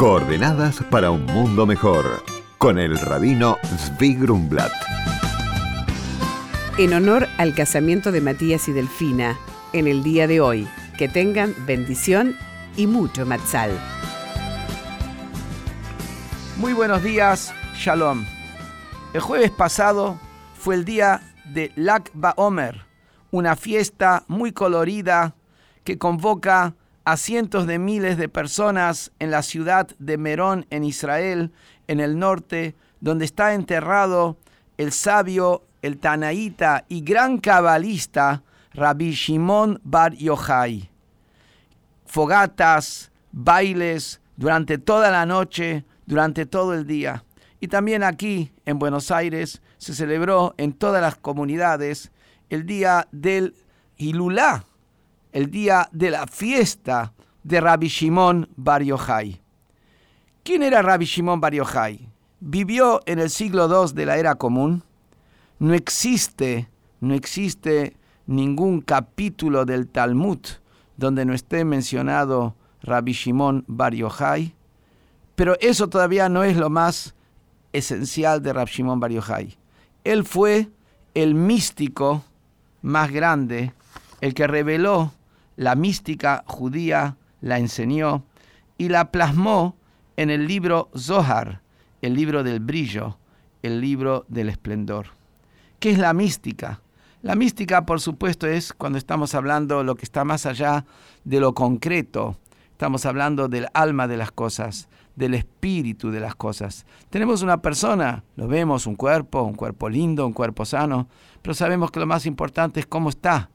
Coordenadas para un mundo mejor con el rabino Zvi Grumblat. En honor al casamiento de Matías y Delfina, en el día de hoy, que tengan bendición y mucho matzal. Muy buenos días, Shalom. El jueves pasado fue el día de Lag BaOmer, una fiesta muy colorida que convoca a cientos de miles de personas en la ciudad de Merón, en Israel, en el norte, donde está enterrado el sabio, el tanaíta y gran cabalista Rabbi Shimon Bar Yochai. Fogatas, bailes durante toda la noche, durante todo el día. Y también aquí en Buenos Aires se celebró en todas las comunidades el día del Hilulá, el día de la fiesta de Rabbi Shimon Bar Yochai. ¿Quién era Rabbi Shimon Bar Yochai? Vivió en el siglo II de la era común. No existe, no existe ningún capítulo del Talmud donde no esté mencionado Rabbi Shimon Bar Yochai, pero eso todavía no es lo más esencial de Rabbi Shimon Bar Yochai. Él fue el místico más grande, el que reveló la mística judía, la enseñó y la plasmó en el libro Zohar, el libro del brillo, el libro del esplendor. ¿Qué es la mística? La mística, por supuesto, es cuando estamos hablando lo que está más allá de lo concreto. Estamos hablando del alma de las cosas, del espíritu de las cosas. Tenemos una persona, lo vemos, un cuerpo, un cuerpo lindo, un cuerpo sano, pero sabemos que lo más importante es cómo está,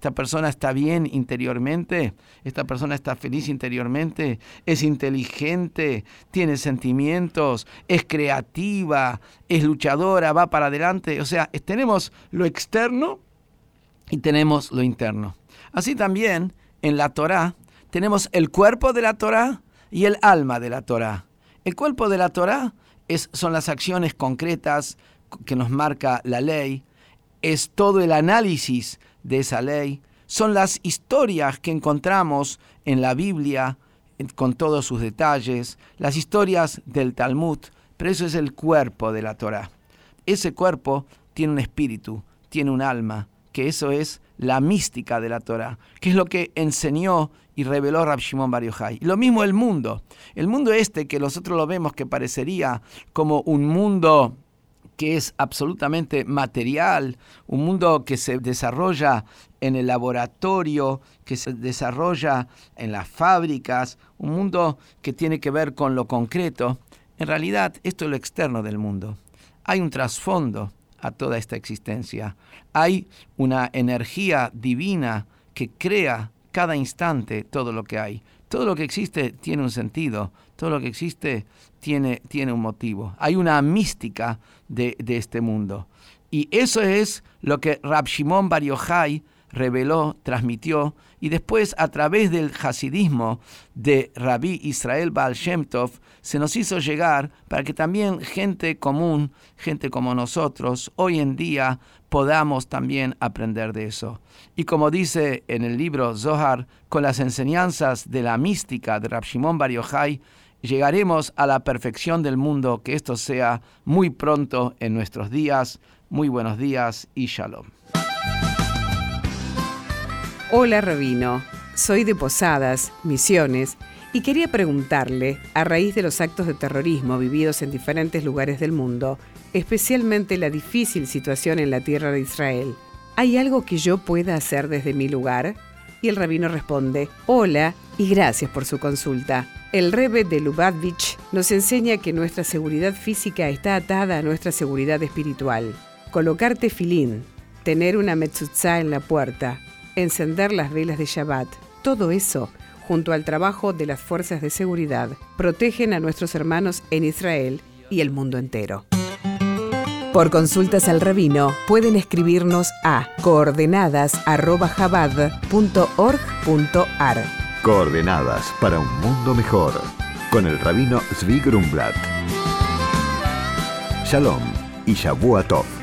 esta persona está bien interiormente, esta persona está feliz interiormente, es inteligente, tiene sentimientos, es creativa, es luchadora, va para adelante. O sea, tenemos lo externo y tenemos lo interno. Así también en la Torá tenemos el cuerpo de la Torá y el alma de la Torá. El cuerpo de la Torá es, son las acciones concretas que nos marca la ley, es todo el análisis de esa ley, son las historias que encontramos en la Biblia con todos sus detalles, las historias del Talmud, pero eso es el cuerpo de la Torah. Ese cuerpo tiene un espíritu, tiene un alma, que eso es la mística de la Torah, que es lo que enseñó y reveló Rab Shimon Bar Yochai. Lo mismo el mundo. El mundo este que nosotros lo vemos que parecería como un mundo que es absolutamente material, un mundo que se desarrolla en el laboratorio, que se desarrolla en las fábricas, un mundo que tiene que ver con lo concreto. En realidad, esto es lo externo del mundo. Hay un trasfondo a toda esta existencia. Hay una energía divina que crea cada instante todo lo que hay. Todo lo que existe tiene un sentido, todo lo que existe tiene, tiene un motivo. Hay una mística de, este mundo. Y eso es lo que Rab Shimon Bar Yochai reveló, transmitió, y después a través del hasidismo de Rabbi Israel Baal Shem Tov, se nos hizo llegar para que también gente común, gente como nosotros, hoy en día podamos también aprender de eso. Y como dice en el libro Zohar, con las enseñanzas de la mística de Rab Shimon Bar Yochai, llegaremos a la perfección del mundo, que esto sea muy pronto en nuestros días. Muy buenos días y shalom. Hola Rabino, soy de Posadas, Misiones, y quería preguntarle, a raíz de los actos de terrorismo vividos en diferentes lugares del mundo, especialmente la difícil situación en la tierra de Israel, ¿hay algo que yo pueda hacer desde mi lugar? Y el rabino responde, hola y gracias por su consulta. El Rebbe de Lubavitch nos enseña que nuestra seguridad física está atada a nuestra seguridad espiritual. Colocarte filín, tener una metzuzá en la puerta, encender las velas de Shabbat, todo eso, junto al trabajo de las fuerzas de seguridad, protegen a nuestros hermanos en Israel y el mundo entero. Por consultas al rabino pueden escribirnos a coordenadas.jabad.org.ar. Coordenadas para un mundo mejor con el rabino Zvi Grumblat. Shalom y Shavuot.